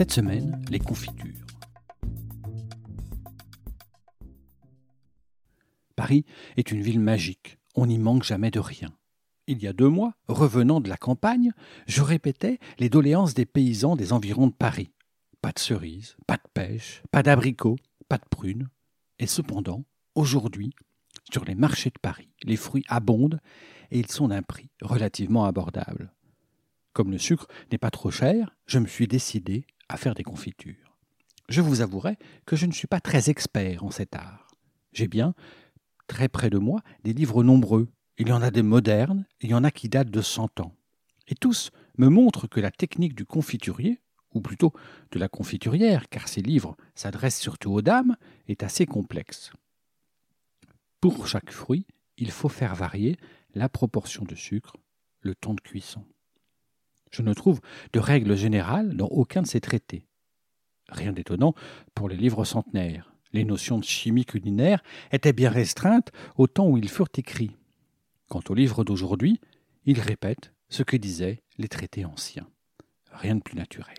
Cette semaine, les confitures. Paris est une ville magique, on n'y manque jamais de rien. Il y a deux mois, revenant de la campagne, je répétais les doléances des paysans des environs de Paris. Pas de cerises, pas de pêche, pas d'abricots, pas de prunes. Et cependant, aujourd'hui, sur les marchés de Paris, les fruits abondent et ils sont d'un prix relativement abordable. Comme le sucre n'est pas trop cher, je me suis décidé à faire des confitures. Je vous avouerai que je ne suis pas très expert en cet art. J'ai bien, très près de moi, des livres nombreux. Il y en a des modernes, il y en a qui datent de cent ans. Et tous me montrent que la technique du confiturier, ou plutôt de la confiturière, car ces livres s'adressent surtout aux dames, est assez complexe. Pour chaque fruit, il faut faire varier la proportion de sucre, le temps de cuisson. Je ne trouve de règle générale dans aucun de ces traités. Rien d'étonnant pour les livres centenaires. Les notions de chimie culinaire étaient bien restreintes au temps où ils furent écrits. Quant aux livres d'aujourd'hui, ils répètent ce que disaient les traités anciens. Rien de plus naturel.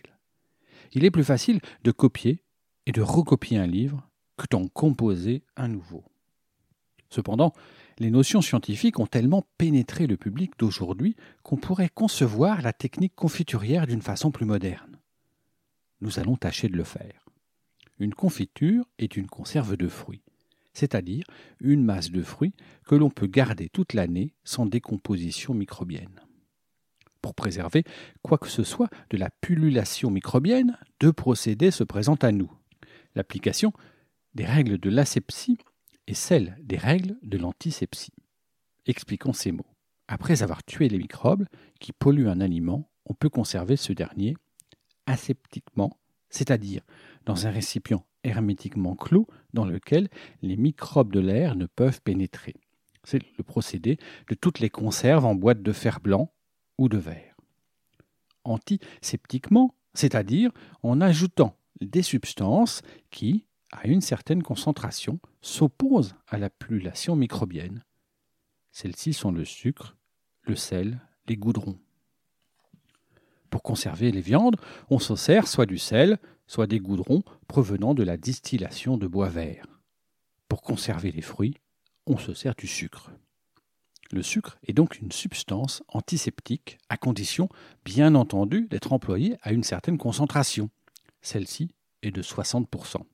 Il est plus facile de copier et de recopier un livre que d'en composer un nouveau. Cependant, les notions scientifiques ont tellement pénétré le public d'aujourd'hui qu'on pourrait concevoir la technique confiturière d'une façon plus moderne. Nous allons tâcher de le faire. Une confiture est une conserve de fruits, c'est-à-dire une masse de fruits que l'on peut garder toute l'année sans décomposition microbienne. Pour préserver quoi que ce soit de la pullulation microbienne, deux procédés se présentent à nous. L'application des règles de l'asepsie et celle des règles de l'antisepsie. Expliquons ces mots. Après avoir tué les microbes qui polluent un aliment, on peut conserver ce dernier aseptiquement, c'est-à-dire dans un récipient hermétiquement clos dans lequel les microbes de l'air ne peuvent pénétrer. C'est le procédé de toutes les conserves en boîte de fer blanc ou de verre. Antiseptiquement, c'est-à-dire en ajoutant des substances qui, à une certaine concentration, s'opposent à la pullulation microbienne. Celles-ci sont le sucre, le sel, les goudrons. Pour conserver les viandes, on se sert soit du sel, soit des goudrons provenant de la distillation de bois vert. Pour conserver les fruits, on se sert du sucre. Le sucre est donc une substance antiseptique à condition, bien entendu, d'être employée à une certaine concentration. Celle-ci est de 60%.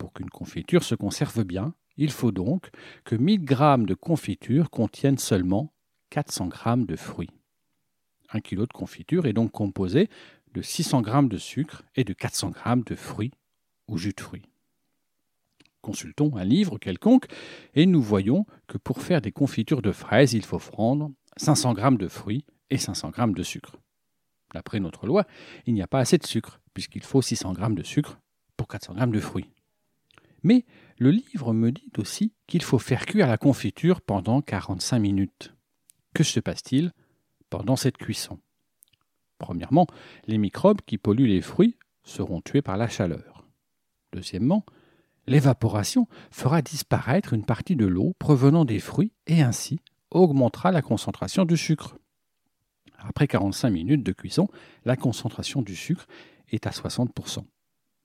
Pour qu'une confiture se conserve bien, il faut donc que 1000 g de confiture contiennent seulement 400 g de fruits. Un kilo de confiture est donc composé de 600 g de sucre et de 400 g de fruits ou jus de fruits. Consultons un livre quelconque et nous voyons que pour faire des confitures de fraises, il faut prendre 500 g de fruits et 500 g de sucre. D'après notre loi, il n'y a pas assez de sucre, puisqu'il faut 600 g de sucre pour 400 g de fruits. Mais le livre me dit aussi qu'il faut faire cuire la confiture pendant 45 minutes. Que se passe-t-il pendant cette cuisson? Premièrement, les microbes qui polluent les fruits seront tués par la chaleur. Deuxièmement, l'évaporation fera disparaître une partie de l'eau provenant des fruits et ainsi augmentera la concentration du sucre. Après 45 minutes de cuisson, la concentration du sucre est à 60%.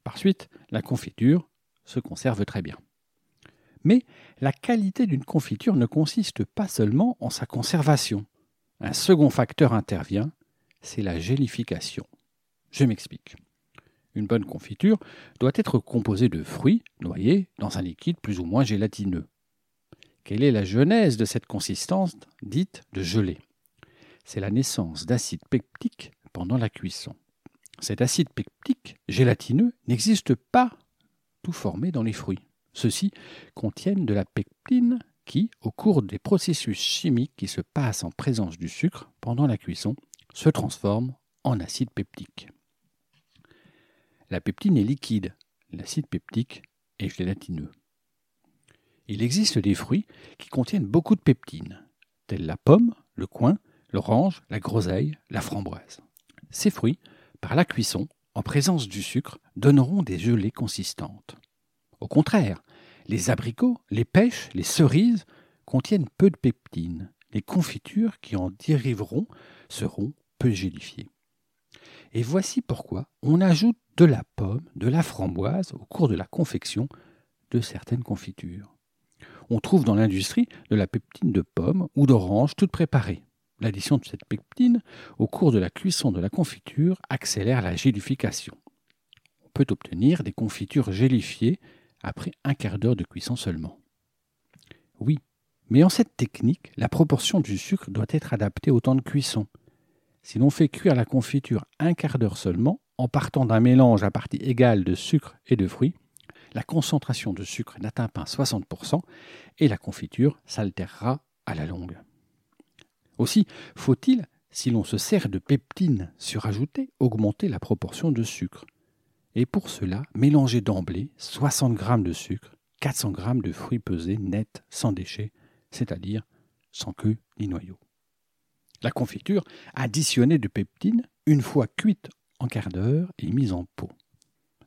Par suite, la confiture se conserve très bien. Mais la qualité d'une confiture ne consiste pas seulement en sa conservation. Un second facteur intervient, c'est la gélification. Je m'explique. Une bonne confiture doit être composée de fruits noyés dans un liquide plus ou moins gélatineux. Quelle est la genèse de cette consistance dite de gelée? C'est la naissance d'acide peptique pendant la cuisson. Cet acide peptique gélatineux n'existe pas tout formé dans les fruits. Ceux-ci contiennent de la pectine qui, au cours des processus chimiques qui se passent en présence du sucre pendant la cuisson, se transforme en acide peptique. La peptine est liquide, l'acide peptique est gélatineux. Il existe des fruits qui contiennent beaucoup de peptine, tels la pomme, le coin, l'orange, la groseille, la framboise. Ces fruits, par la cuisson, en présence du sucre, donneront des gelées consistantes. Au contraire, les abricots, les pêches, les cerises contiennent peu de peptine. Les confitures qui en dériveront seront peu gélifiées. Et voici pourquoi on ajoute de la pomme, de la framboise au cours de la confection de certaines confitures. On trouve dans l'industrie de la peptine de pomme ou d'orange toute préparée. L'addition de cette peptine au cours de la cuisson de la confiture accélère la gélification. Peut obtenir des confitures gélifiées après un quart d'heure de cuisson seulement. Oui, mais en cette technique, la proportion du sucre doit être adaptée au temps de cuisson. Si l'on fait cuire la confiture un quart d'heure seulement, en partant d'un mélange à partie égale de sucre et de fruits, la concentration de sucre n'atteint pas 60% et la confiture s'altérera à la longue. Aussi, faut-il, si l'on se sert de peptine surajoutée, augmenter la proportion de sucre et pour cela, mélangez d'emblée 60 g de sucre, 400 g de fruits pesés nets sans déchets, c'est-à-dire sans queue ni noyau. La confiture additionnée de peptine, une fois cuite en quart d'heure et mise en pot.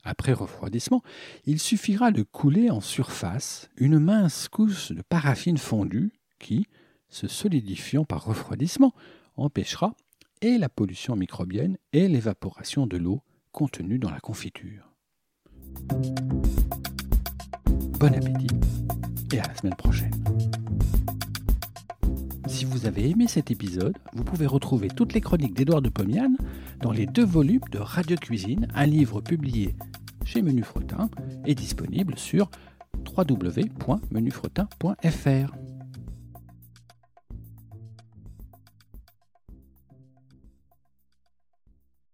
Après refroidissement, il suffira de couler en surface une mince couche de paraffine fondue qui, se solidifiant par refroidissement, empêchera et la pollution microbienne et l'évaporation de l'eau contenu dans la confiture. Bon appétit et à la semaine prochaine. Si vous avez aimé cet épisode, vous pouvez retrouver toutes les chroniques d'Édouard de Pomiane dans les deux volumes de Radio Cuisine, un livre publié chez Menu Fretin et disponible sur www.menufretin.fr.